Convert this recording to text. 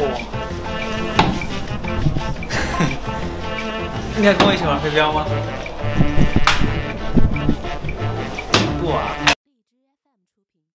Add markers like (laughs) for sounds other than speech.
(laughs) 你还跟我一起玩飞镖吗？不玩。